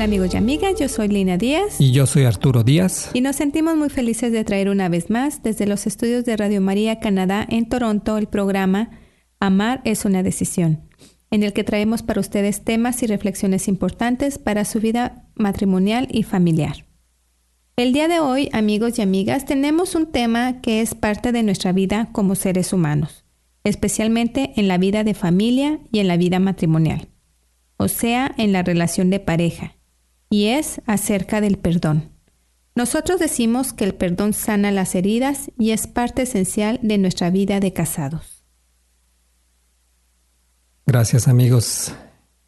Hola amigos y amigas, yo soy Lina Díaz Y yo soy Arturo Díaz. y nos sentimos muy felices de traer una vez más desde los estudios de Radio María Canadá en Toronto el programa Amar es una decisión, en el que traemos para ustedes temas y reflexiones importantes para su vida matrimonial y familiar. El día de hoy, amigos y amigas, tenemos un tema que es parte de nuestra vida como seres humanos, especialmente en la vida de familia y en la vida matrimonial, o sea, en la relación de pareja, y es acerca del perdón. Nosotros decimos que el perdón sana las heridas y es parte esencial de nuestra vida de casados. Gracias amigos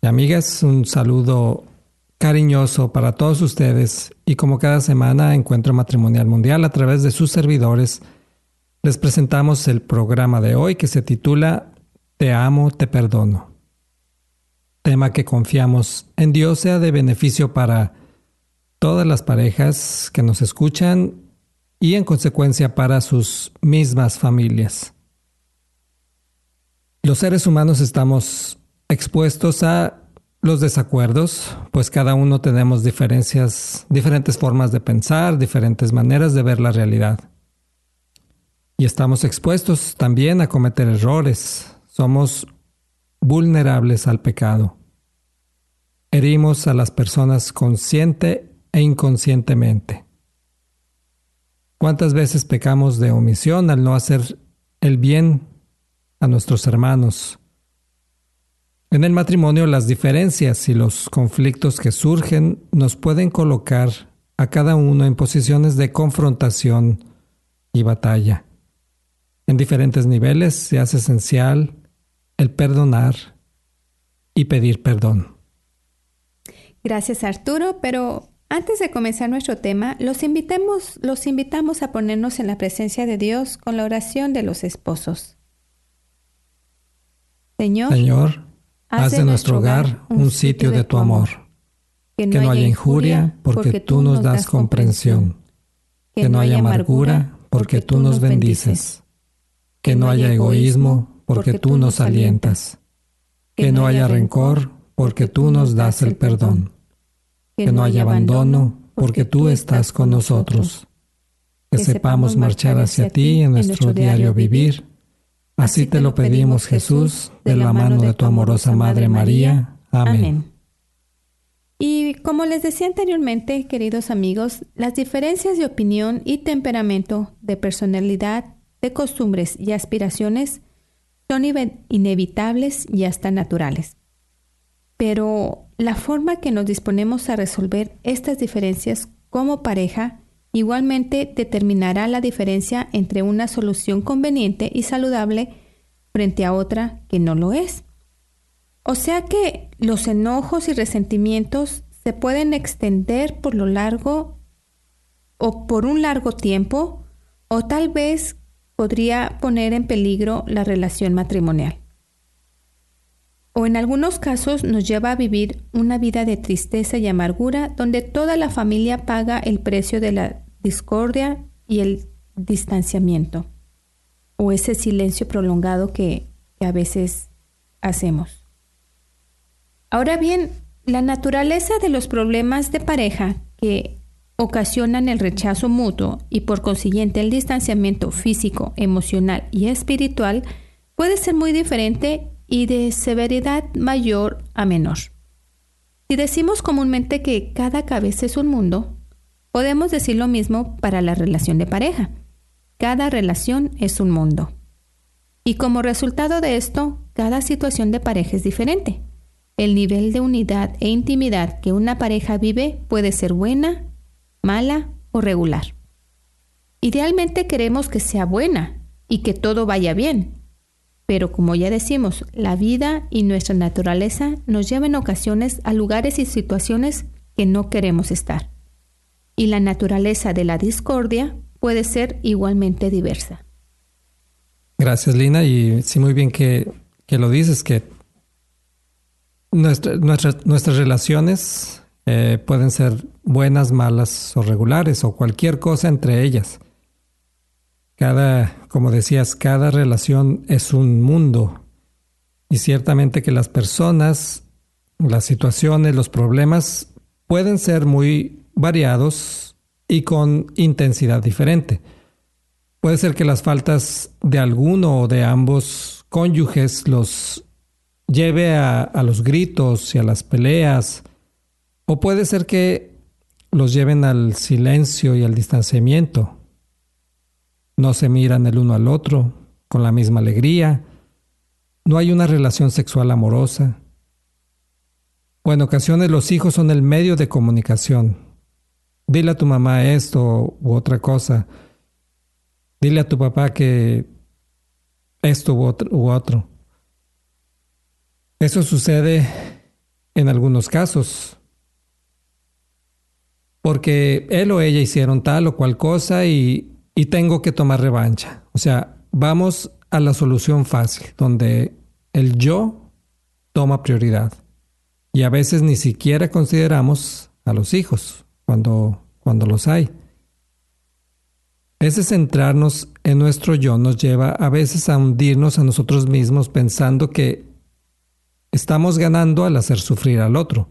y amigas. Un saludo cariñoso para todos ustedes y como cada semana Encuentro Matrimonial Mundial a través de sus servidores les presentamos el programa de hoy que se titula Te amo, te perdono. Tema que confiamos en Dios sea de beneficio para todas las parejas que nos escuchan y en consecuencia para sus mismas familias. Los seres humanos estamos expuestos a los desacuerdos, pues cada uno tenemos diferencias, diferentes formas de pensar, diferentes maneras de ver la realidad. Y estamos expuestos también a cometer errores. Somos vulnerables al pecado. Herimos a las personas consciente e inconscientemente. ¿Cuántas veces pecamos de omisión al no hacer el bien a nuestros hermanos? En el matrimonio las diferencias y los conflictos que surgen nos pueden colocar a cada uno en posiciones de confrontación y batalla. En diferentes niveles se hace esencial el perdonar y pedir perdón. Gracias Arturo, pero antes de comenzar nuestro tema, los invitamos, los invitamos a ponernos en la presencia de Dios con la oración de los esposos. Señor, Señor, haz de nuestro hogar un sitio de tu amor, que no haya injuria porque tú nos das comprensión, que no haya amargura porque tú nos bendices, que no haya egoísmo porque tú nos alientas, que no haya rencor porque tú nos das el perdón, que no haya abandono porque tú estás con nosotros, que sepamos marchar hacia ti en nuestro diario vivir. Así te lo pedimos, Jesús, de la mano de tu amorosa Madre María. Amén. Y como les decía anteriormente, queridos amigos, las diferencias de opinión y temperamento, de personalidad, de costumbres y aspiraciones son inevitables y hasta naturales. Pero la forma que nos disponemos a resolver estas diferencias como pareja igualmente determinará la diferencia entre una solución conveniente y saludable frente a otra que no lo es. O sea que los enojos y resentimientos se pueden extender por lo largo o por un largo tiempo o tal vez podría poner en peligro la relación matrimonial. O en algunos casos nos lleva a vivir una vida de tristeza y amargura donde toda la familia paga el precio de la discordia y el distanciamiento o ese silencio prolongado que, a veces hacemos. Ahora bien, la naturaleza de los problemas de pareja que ocasionan el rechazo mutuo y por consiguiente el distanciamiento físico, emocional y espiritual puede ser muy diferente y de severidad mayor a menor. Si decimos comúnmente que cada cabeza es un mundo, podemos decir lo mismo para la relación de pareja. Cada relación es un mundo. Y como resultado de esto, cada situación de pareja es diferente. El nivel de unidad e intimidad que una pareja vive puede ser buena, mala o regular. Idealmente queremos que sea buena y que todo vaya bien, pero como ya decimos, la vida y nuestra naturaleza nos llevan ocasiones a lugares y situaciones que no queremos estar. Y la naturaleza de la discordia puede ser igualmente diversa. Gracias, Lina. Y sí, muy bien que, lo dices, que nuestras relaciones eh, pueden ser buenas, malas o regulares o cualquier cosa entre ellas. Cada, como decías, cada relación es un mundo. Y ciertamente que las personas, las situaciones, los problemas pueden ser muy variados y con intensidad diferente. Puede ser que las faltas de alguno o de ambos cónyuges los lleve a, a, los gritos y a las peleas, o puede ser que los lleven al silencio y al distanciamiento no se miran el uno al otro con la misma alegría, no hay una relación sexual amorosa. O en ocasiones los hijos son el medio de comunicación. Dile a tu mamá esto u otra cosa. Dile a tu papá que esto u otro. Otro. Eso sucede en algunos casos. Porque él o ella hicieron tal o cual cosa y y tengo que tomar revancha. O sea, vamos a la solución fácil, donde el yo toma prioridad. Y a veces ni siquiera consideramos a los hijos cuando, cuando los hay. Ese centrarnos en nuestro yo nos lleva a veces a hundirnos a nosotros mismos pensando que estamos ganando al hacer sufrir al otro.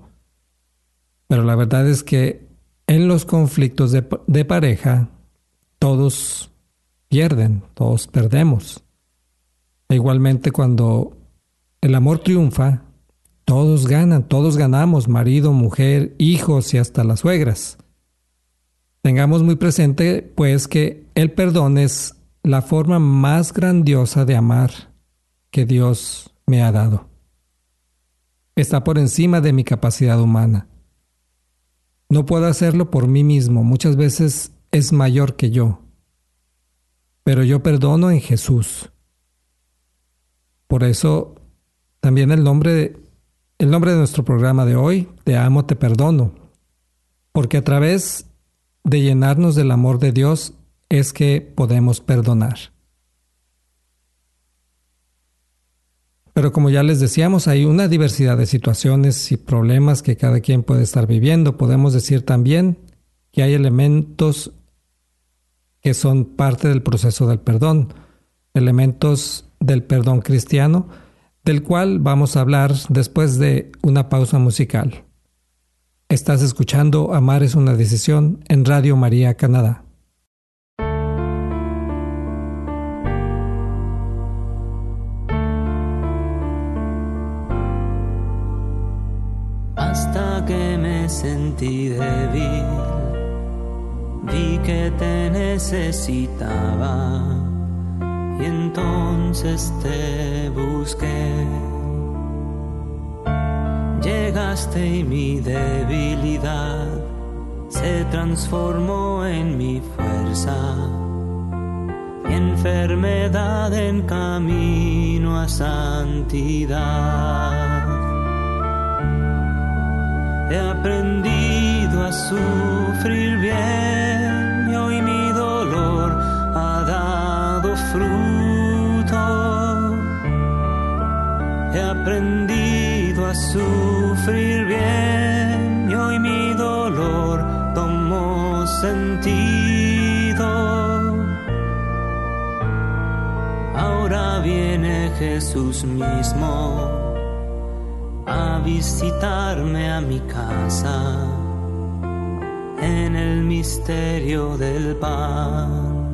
Pero la verdad es que en los conflictos de, pareja todos pierden, todos perdemos. E igualmente cuando el amor triunfa, todos ganan, todos ganamos, marido, mujer, hijos y hasta las suegras. Tengamos muy presente, pues, que el perdón es la forma más grandiosa de amar que Dios me ha dado. Está por encima de mi capacidad humana. No puedo hacerlo por mí mismo, muchas veces es mayor que yo, pero yo perdono en Jesús. Por eso también el nombre, el nombre de nuestro programa de hoy, Te amo, te perdono, porque a través de llenarnos del amor de Dios es que podemos perdonar. Pero como ya les decíamos, hay una diversidad de situaciones y problemas que cada quien puede estar viviendo. Podemos decir también que hay elementos que son parte del proceso del perdón, elementos del perdón cristiano, del cual vamos a hablar después de una pausa musical. Estás escuchando Amar es una decisión en Radio María Canadá. Débil vi que te necesitaba y entonces te busqué. Llegaste y mi debilidad se transformó en mi fuerza, mi enfermedad en camino a santidad. He aprendido sufrir bien y hoy mi dolor ha dado fruto. He aprendido a sufrir bien y hoy mi dolor tomó sentido. Ahora viene Jesús mismo a visitarme a mi casa en el misterio del pan.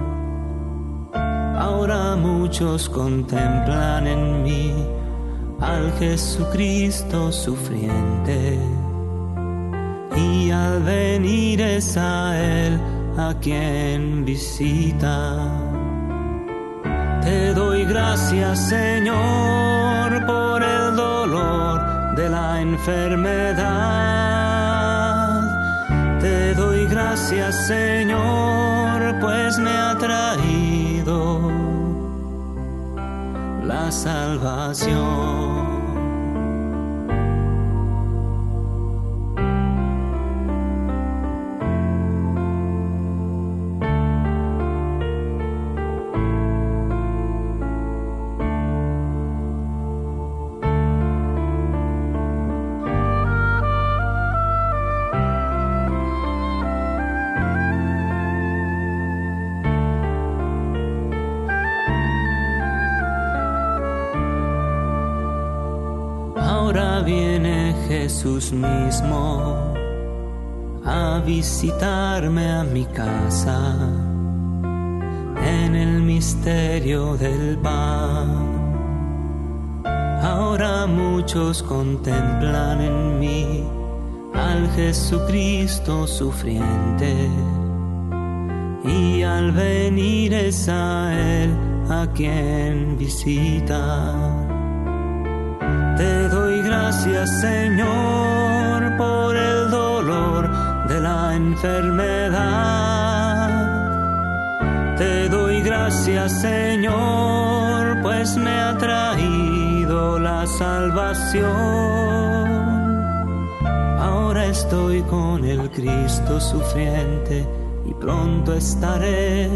Ahora muchos contemplan en mí al Jesucristo sufriente. Y al venir es a Él a quien visita. Te doy gracias, Señor, por el dolor de la enfermedad. Te doy gracias, Señor, pues me ha traído la salvación. Mismo a visitarme a mi casa en el misterio del pan. Ahora muchos contemplan en mí al Jesucristo sufriente y al venir es a Él a quien visita te doy gracias, Señor, enfermedad. Te doy gracias, Señor, pues me ha traído la salvación. Ahora estoy con el Cristo sufriente y pronto estaré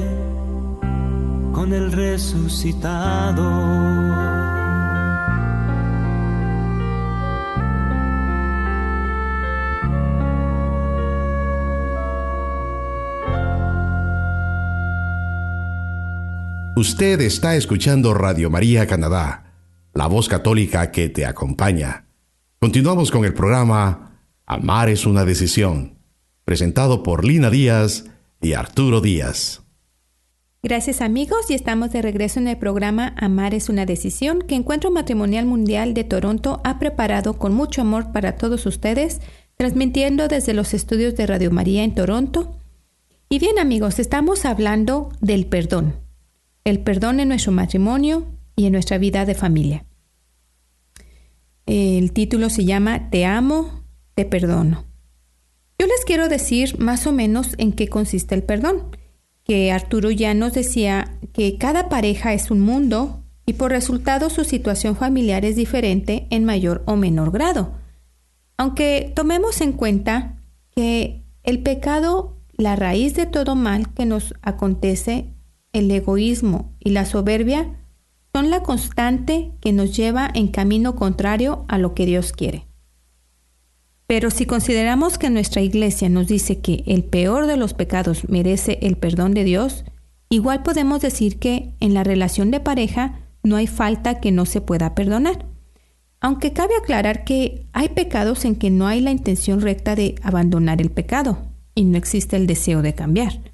con el resucitado. Usted está escuchando Radio María Canadá, la voz católica que te acompaña. Continuamos con el programa Amar es una decisión, presentado por Lina Díaz y Arturo Díaz. Gracias amigos y estamos de regreso en el programa Amar es una decisión que Encuentro Matrimonial Mundial de Toronto ha preparado con mucho amor para todos ustedes, transmitiendo desde los estudios de Radio María en Toronto. Y bien amigos, estamos hablando del perdón el perdón en nuestro matrimonio y en nuestra vida de familia. El título se llama Te amo, te perdono. Yo les quiero decir más o menos en qué consiste el perdón, que Arturo ya nos decía que cada pareja es un mundo y por resultado su situación familiar es diferente en mayor o menor grado. Aunque tomemos en cuenta que el pecado, la raíz de todo mal que nos acontece el egoísmo y la soberbia son la constante que nos lleva en camino contrario a lo que Dios quiere. Pero si consideramos que nuestra iglesia nos dice que el peor de los pecados merece el perdón de Dios, igual podemos decir que en la relación de pareja no hay falta que no se pueda perdonar. Aunque cabe aclarar que hay pecados en que no hay la intención recta de abandonar el pecado y no existe el deseo de cambiar.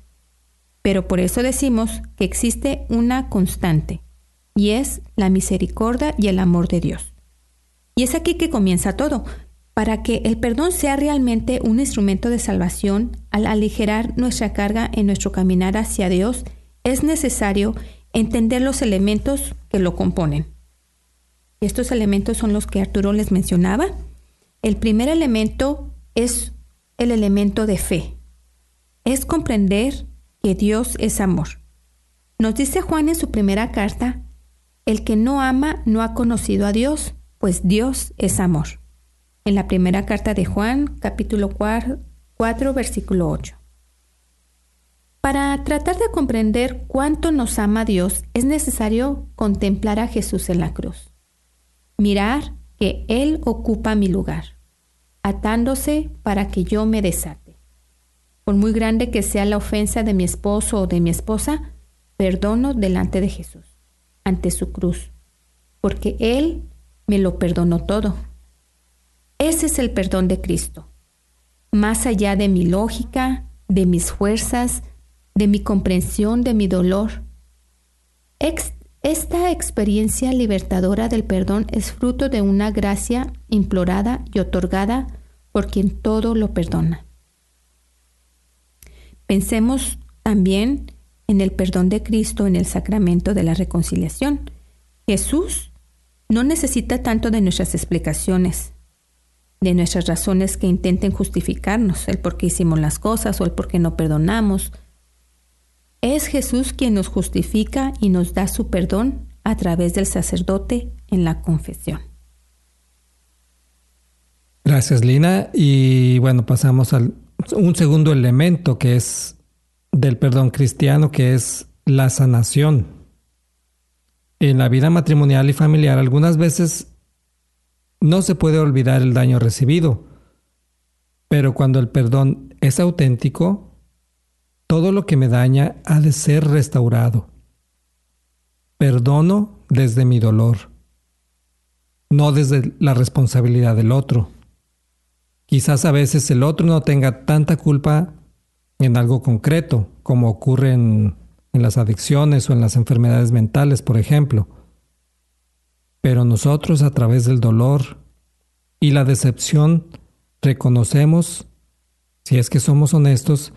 Pero por eso decimos que existe una constante, y es la misericordia y el amor de Dios. Y es aquí que comienza todo. Para que el perdón sea realmente un instrumento de salvación, al aligerar nuestra carga en nuestro caminar hacia Dios, es necesario entender los elementos que lo componen. Estos elementos son los que Arturo les mencionaba. El primer elemento es el elemento de fe. Es comprender que Dios es amor. Nos dice Juan en su primera carta, el que no ama no ha conocido a Dios, pues Dios es amor. En la primera carta de Juan, capítulo 4, versículo 8. Para tratar de comprender cuánto nos ama Dios, es necesario contemplar a Jesús en la cruz. Mirar que Él ocupa mi lugar, atándose para que yo me desate. Por muy grande que sea la ofensa de mi esposo o de mi esposa, perdono delante de Jesús, ante su cruz, porque Él me lo perdonó todo. Ese es el perdón de Cristo. Más allá de mi lógica, de mis fuerzas, de mi comprensión, de mi dolor. Esta experiencia libertadora del perdón es fruto de una gracia implorada y otorgada por quien todo lo perdona. Pensemos también en el perdón de Cristo en el sacramento de la reconciliación. Jesús no necesita tanto de nuestras explicaciones, de nuestras razones que intenten justificarnos, el por qué hicimos las cosas o el por qué no perdonamos. Es Jesús quien nos justifica y nos da su perdón a través del sacerdote en la confesión. Gracias, Lina. Y bueno, pasamos al un segundo elemento que es del perdón cristiano, que es la sanación. En la vida matrimonial y familiar algunas veces no se puede olvidar el daño recibido, pero cuando el perdón es auténtico, todo lo que me daña ha de ser restaurado. Perdono desde mi dolor, no desde la responsabilidad del otro. Quizás a veces el otro no tenga tanta culpa en algo concreto, como ocurre en, las adicciones o en las enfermedades mentales, por ejemplo. Pero nosotros a través del dolor y la decepción reconocemos, si es que somos honestos,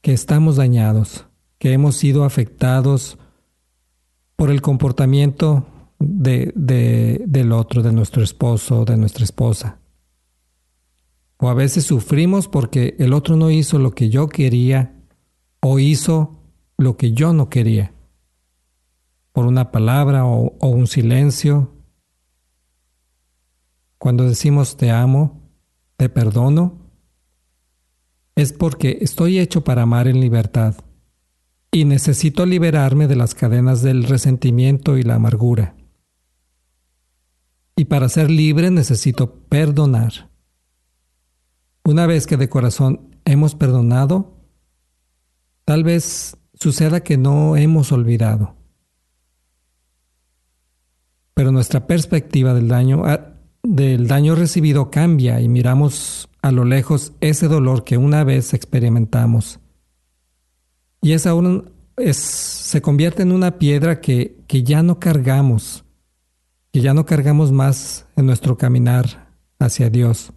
que estamos dañados, que hemos sido afectados por el comportamiento del otro, de nuestro esposo, de nuestra esposa. O a veces sufrimos porque el otro no hizo lo que yo quería o hizo lo que yo no quería. Por una palabra o, un silencio. Cuando decimos te amo, te perdono, es porque estoy hecho para amar en libertad y necesito liberarme de las cadenas del resentimiento y la amargura. Y para ser libre necesito perdonar. Una vez que de corazón hemos perdonado, tal vez suceda que no hemos olvidado. Pero nuestra perspectiva del daño, ah, del daño recibido cambia y miramos a lo lejos ese dolor que una vez experimentamos. Y esa es, se convierte en una piedra que, que ya no cargamos, que ya no cargamos más en nuestro caminar hacia Dios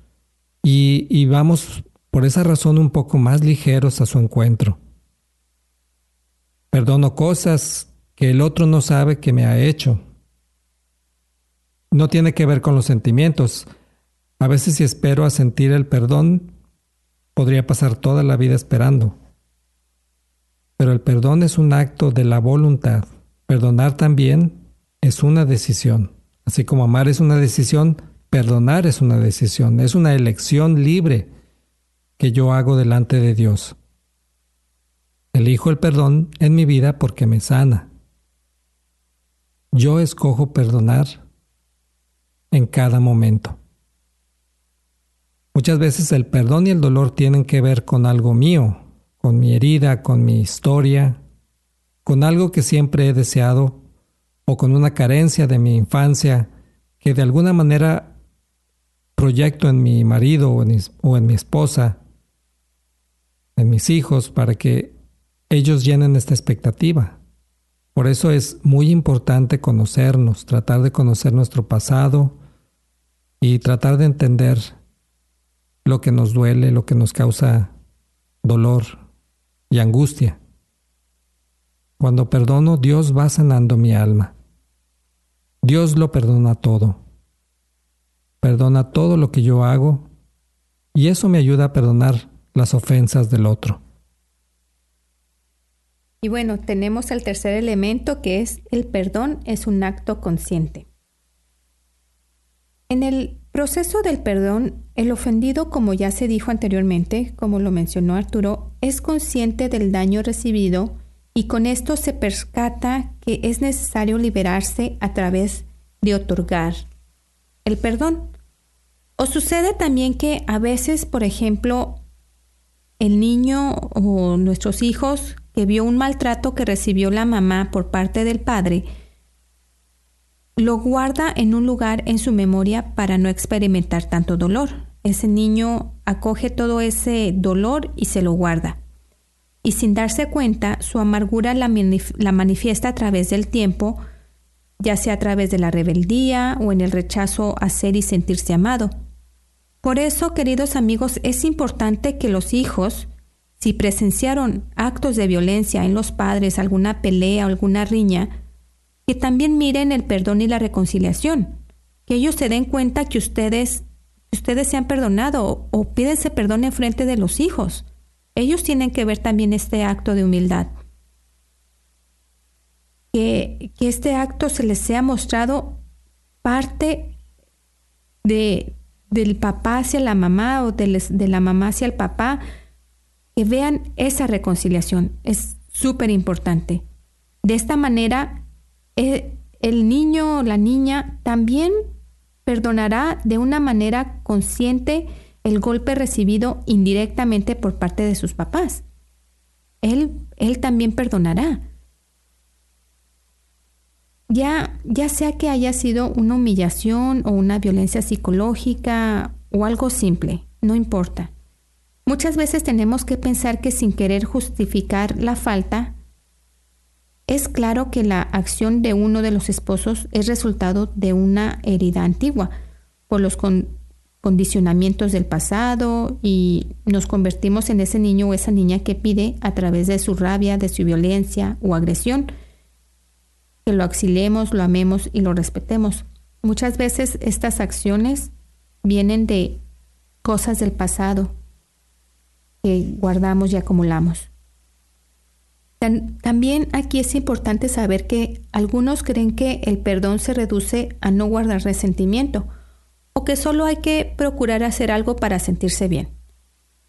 y, vamos por esa razón un poco más ligeros a su encuentro. Perdono cosas que el otro no sabe que me ha hecho. No tiene que ver con los sentimientos. A veces si espero a sentir el perdón, podría pasar toda la vida esperando. Pero el perdón es un acto de la voluntad. Perdonar también es una decisión. Así como amar es una decisión, Perdonar es una decisión, es una elección libre que yo hago delante de Dios. Elijo el perdón en mi vida porque me sana. Yo escojo perdonar en cada momento. Muchas veces el perdón y el dolor tienen que ver con algo mío, con mi herida, con mi historia, con algo que siempre he deseado o con una carencia de mi infancia que de alguna manera proyecto en mi marido o en, mi esposa, en mis hijos, para que ellos llenen esta expectativa. Por eso es muy importante conocernos, tratar de conocer nuestro pasado y tratar de entender lo que nos duele, lo que nos causa dolor y angustia. Cuando perdono, Dios va sanando mi alma. Dios lo perdona todo perdona todo lo que yo hago y eso me ayuda a perdonar las ofensas del otro. Y bueno, tenemos el tercer elemento que es el perdón es un acto consciente. En el proceso del perdón, el ofendido, como ya se dijo anteriormente, como lo mencionó Arturo, es consciente del daño recibido y con esto se percata que es necesario liberarse a través de otorgar el perdón. O sucede también que a veces, por ejemplo, el niño o nuestros hijos que vio un maltrato que recibió la mamá por parte del padre, lo guarda en un lugar en su memoria para no experimentar tanto dolor. Ese niño acoge todo ese dolor y se lo guarda. y sin darse cuenta su amargura la, manifiesta a través del tiempo, ya sea a través de la rebeldía o en el rechazo a ser y sentirse amado. Por eso, queridos amigos, es importante que los hijos, si presenciaron actos de violencia en los padres, alguna pelea alguna riña, que también miren el perdón y la reconciliación, que ellos se den cuenta que ustedes, ustedes se han perdonado o, pídense perdón en frente de los hijos. Ellos tienen que ver también este acto de humildad. Que, que este acto se les sea mostrado parte de, del papá hacia la mamá o de, la mamá hacia el papá, que vean esa reconciliación. Es súper importante. De esta manera, eh, el niño o la niña también perdonará de una manera consciente el golpe recibido indirectamente por parte de sus papás. Él, él también perdonará. Ya, ya sea que haya sido una humillación o una violencia psicológica o algo simple, no importa. Muchas veces tenemos que pensar que sin querer justificar la falta, es claro que la acción de uno de los esposos es resultado de una herida antigua por los condicionamientos del pasado y nos convertimos en ese niño o esa niña que pide a través de su rabia, de su violencia o agresión que lo auxiliemos, lo amemos y lo respetemos. Muchas veces estas acciones vienen de cosas del pasado que guardamos y acumulamos. También aquí es importante saber que algunos creen que el perdón se reduce a no guardar resentimiento o que solo hay que procurar hacer algo para sentirse bien.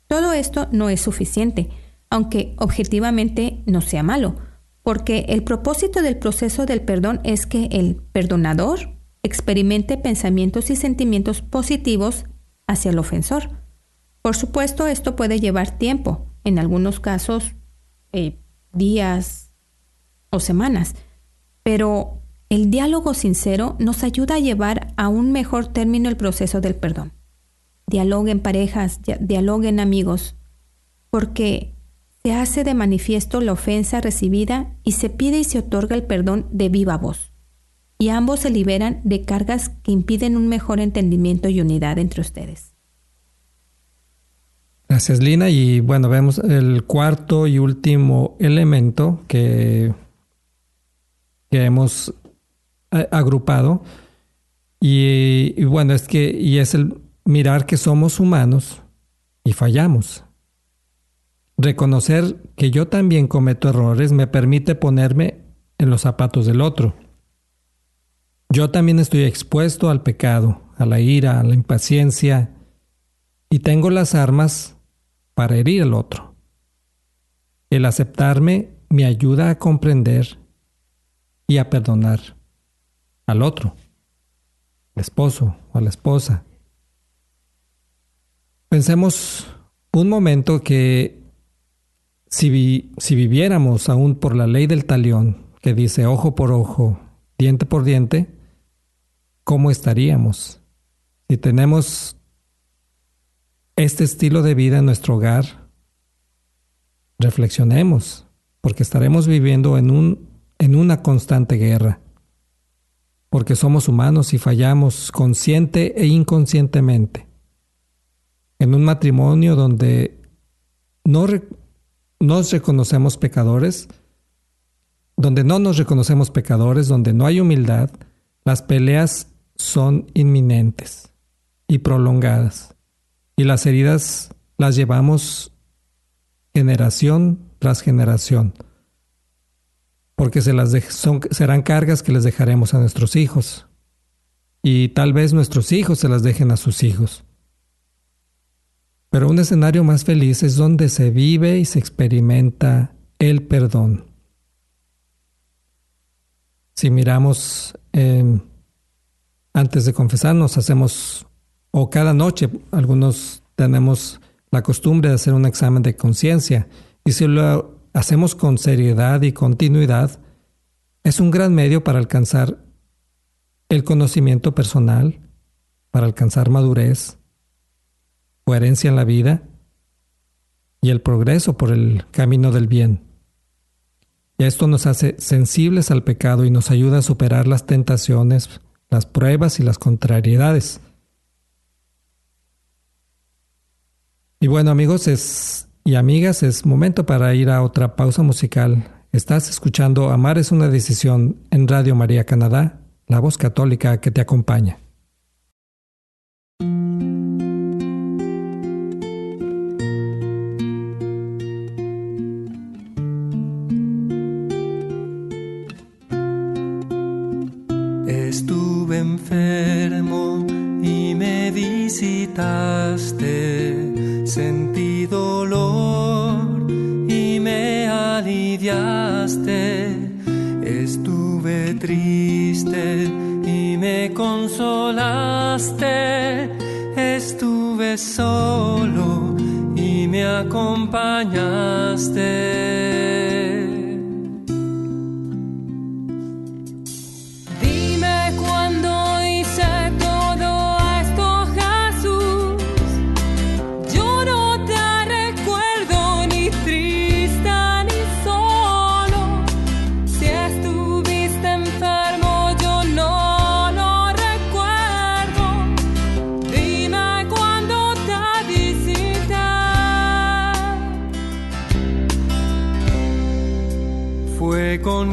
Todo esto no es suficiente, aunque objetivamente no sea malo, porque el propósito del proceso del perdón es que el perdonador experimente pensamientos y sentimientos positivos hacia el ofensor. Por supuesto, esto puede llevar tiempo, en algunos casos eh, días o semanas, pero el diálogo sincero nos ayuda a llevar a un mejor término el proceso del perdón. Dialoguen parejas, dialoguen amigos, porque se hace de manifiesto la ofensa recibida y se pide y se otorga el perdón de viva voz. Y ambos se liberan de cargas que impiden un mejor entendimiento y unidad entre ustedes. Gracias, Lina. Y bueno, vemos el cuarto y último elemento que, que hemos eh, agrupado. Y, bueno, es que y es el mirar que somos humanos y fallamos. Reconocer que yo también cometo errores me permite ponerme en los zapatos del otro. Yo también estoy expuesto al pecado, a la ira, a la impaciencia, y tengo las armas para herir al otro. El aceptarme me ayuda a comprender y a perdonar al otro, al esposo o a la esposa. Pensemos un momento que si, si viviéramos aún por la ley del talión, que dice ojo por ojo, diente por diente, ¿cómo estaríamos? Si tenemos este estilo de vida en nuestro hogar, reflexionemos, porque estaremos viviendo en, un, en una constante guerra, porque somos humanos y fallamos consciente e inconscientemente. En un matrimonio donde no nos reconocemos pecadores, donde no nos reconocemos pecadores, donde no hay humildad, las peleas son inminentes y prolongadas y las heridas las llevamos generación tras generación, porque se las serán cargas que les dejaremos a nuestros hijos y tal vez nuestros hijos se las dejen a sus hijos. Pero un escenario más feliz es donde se vive y se experimenta el perdón. Si miramos em, antes de confesarnos, hacemos o cada noche algunos tenemos la costumbre de hacer un examen de conciencia y si lo hacemos con seriedad y continuidad, es un gran medio para alcanzar el conocimiento personal, para alcanzar madurez, coherencia en la vida y el progreso por el camino del bien. Y esto nos hace sensibles al pecado y nos ayuda a superar las tentaciones, las pruebas y las contrariedades. Y bueno amigos es, y amigas, es momento para ir a otra pausa musical. Estás escuchando Amar es una decisión en Radio María Canadá, la voz católica que te acompaña. Visitaste, sentí dolor y me aliviaste. Estuve triste y me consolaste. Estuve solo y me acompañaste.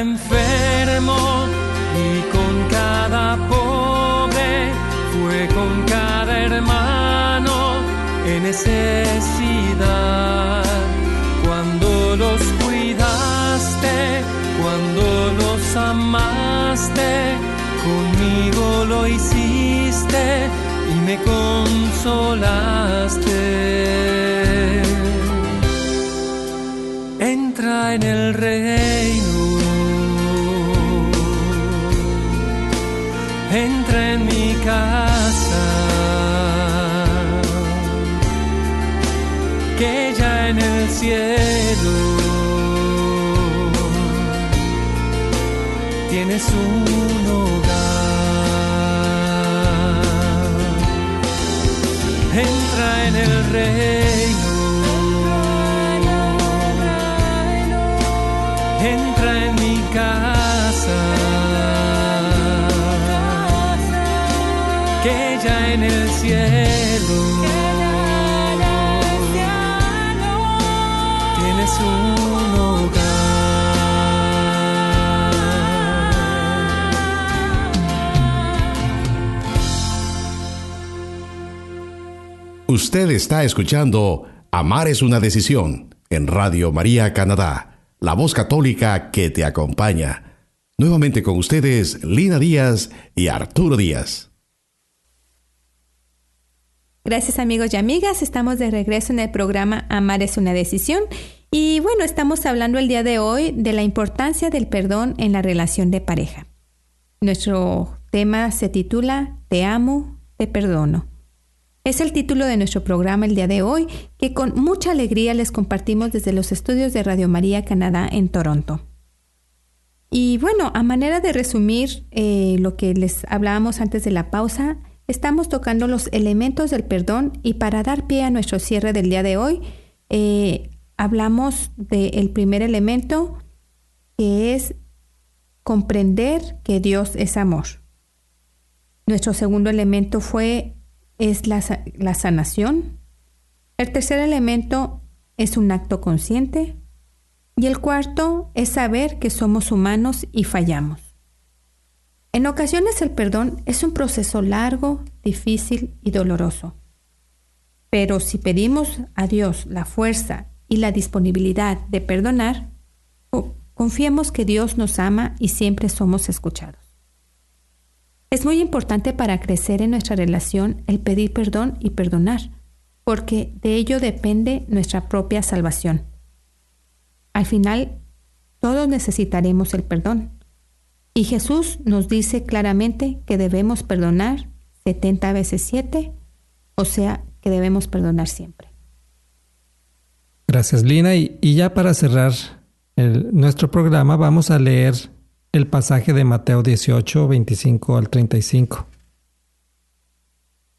enfermo y con cada pobre, fue con cada hermano en necesidad. Cuando los cuidaste, cuando los amaste, conmigo lo hiciste y me consolaste. siempre en mi casa, que ya en el cielo tienes un hogar. Entra en el reino. Entra en Usted está escuchando Amar es una decisión en Radio María Canadá, la voz católica que te acompaña. Nuevamente con ustedes Lina Díaz y Arturo Díaz. Gracias amigos y amigas, estamos de regreso en el programa Amar es una decisión y bueno, estamos hablando el día de hoy de la importancia del perdón en la relación de pareja. Nuestro tema se titula Te amo, te perdono. Es el título de nuestro programa el día de hoy, que con mucha alegría les compartimos desde los estudios de Radio María Canadá en Toronto. Y bueno, a manera de resumir eh, lo que les hablábamos antes de la pausa, estamos tocando los elementos del perdón y para dar pie a nuestro cierre del día de hoy, eh, hablamos del primer elemento que es comprender que Dios es amor. Nuestro segundo elemento fue es la, la sanación. El tercer elemento es un acto consciente. Y el cuarto es saber que somos humanos y fallamos. En ocasiones el perdón es un proceso largo, difícil y doloroso. Pero si pedimos a Dios la fuerza y la disponibilidad de perdonar, confiemos que Dios nos ama y siempre somos escuchados. Es muy importante para crecer en nuestra relación el pedir perdón y perdonar, porque de ello depende nuestra propia salvación. Al final, todos necesitaremos el perdón. Y Jesús nos dice claramente que debemos perdonar 70 veces 7, o sea, que debemos perdonar siempre. Gracias, Lina. Y, ya para cerrar nuestro programa, vamos a leer el pasaje de Mateo 18, 25 al 35,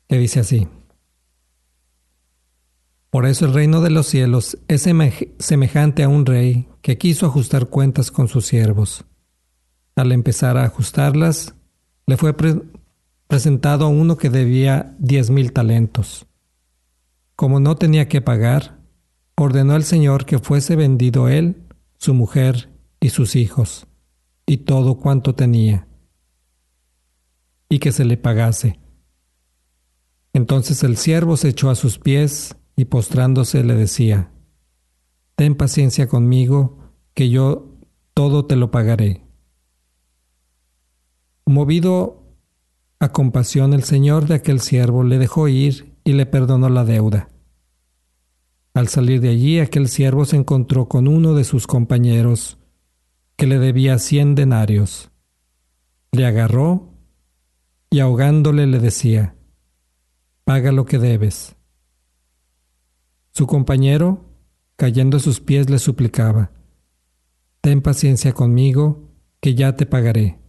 que dice así. Por eso el reino de los cielos es semejante a un rey que quiso ajustar cuentas con sus siervos. Al empezar a ajustarlas, le fue presentado uno que debía diez mil talentos. Como no tenía que pagar, ordenó al Señor que fuese vendido él, su mujer y sus hijos y todo cuanto tenía, y que se le pagase. Entonces el siervo se echó a sus pies y postrándose le decía, Ten paciencia conmigo, que yo todo te lo pagaré. Movido a compasión, el señor de aquel siervo le dejó ir y le perdonó la deuda. Al salir de allí, aquel siervo se encontró con uno de sus compañeros, que le debía cien denarios. Le agarró y ahogándole le decía, Paga lo que debes. Su compañero, cayendo a sus pies, le suplicaba, Ten paciencia conmigo, que ya te pagaré.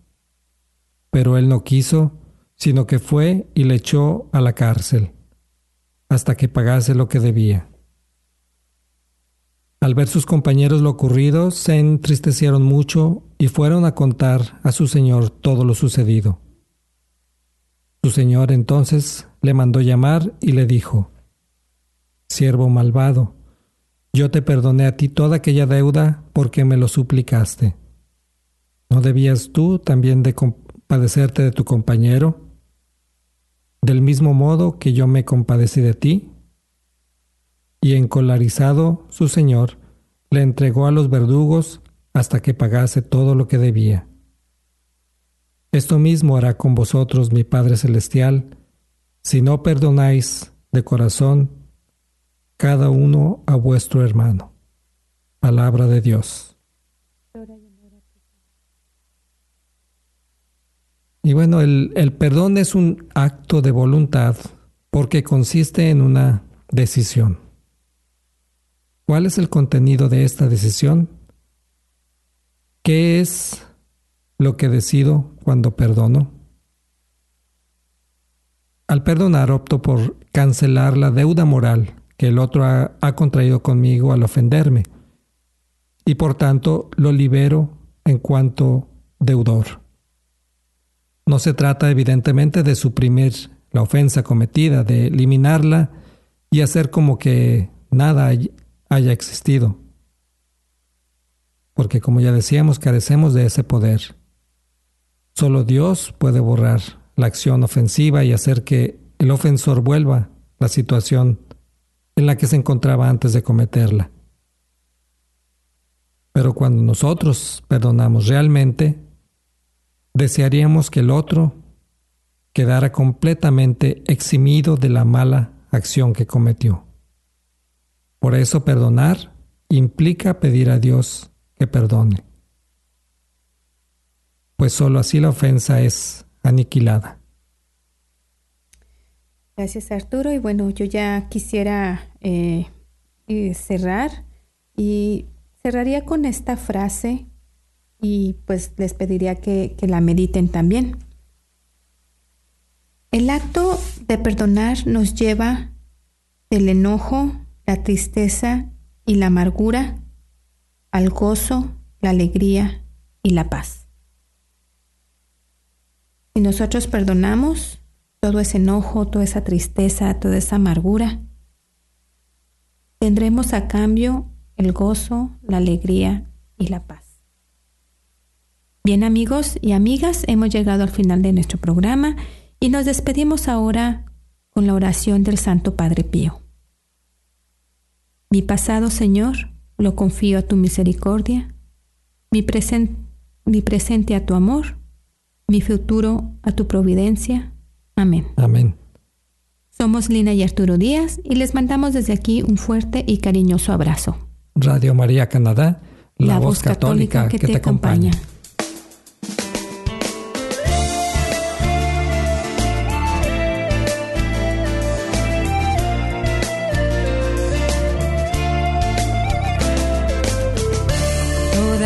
Pero él no quiso, sino que fue y le echó a la cárcel, hasta que pagase lo que debía. Al ver sus compañeros lo ocurrido, se entristecieron mucho y fueron a contar a su señor todo lo sucedido. Su señor entonces le mandó llamar y le dijo, Siervo malvado, yo te perdoné a ti toda aquella deuda porque me lo suplicaste. ¿No debías tú también de compadecerte de tu compañero? Del mismo modo que yo me compadecí de ti y encolarizado su señor, le entregó a los verdugos hasta que pagase todo lo que debía. Esto mismo hará con vosotros mi Padre Celestial, si no perdonáis de corazón cada uno a vuestro hermano. Palabra de Dios. Y bueno, el, perdón es un acto de voluntad porque consiste en una decisión. ¿Cuál es el contenido de esta decisión? ¿Qué es lo que decido cuando perdono? Al perdonar opto por cancelar la deuda moral que el otro ha, contraído conmigo al ofenderme y por tanto lo libero en cuanto deudor. No se trata evidentemente de suprimir la ofensa cometida, de eliminarla y hacer como que nada haya existido. Porque como ya decíamos, carecemos de ese poder. Solo Dios puede borrar la acción ofensiva y hacer que el ofensor vuelva la situación en la que se encontraba antes de cometerla. Pero cuando nosotros perdonamos realmente, desearíamos que el otro quedara completamente eximido de la mala acción que cometió. Por eso perdonar implica pedir a Dios que perdone, pues sólo así la ofensa es aniquilada. Gracias Arturo y bueno, yo ya quisiera eh, eh, cerrar y cerraría con esta frase y pues les pediría que, que la mediten también. El acto de perdonar nos lleva del enojo, la tristeza y la amargura al gozo, la alegría y la paz. Si nosotros perdonamos todo ese enojo, toda esa tristeza, toda esa amargura, tendremos a cambio el gozo, la alegría y la paz. Bien amigos y amigas, hemos llegado al final de nuestro programa y nos despedimos ahora con la oración del Santo Padre Pío. Mi pasado, Señor, lo confío a tu misericordia, mi, mi presente a tu amor, mi futuro a tu providencia. Amén. Amén. Somos Lina y Arturo Díaz y les mandamos desde aquí un fuerte y cariñoso abrazo. Radio María Canadá, la, voz católica, que, te, acompaña.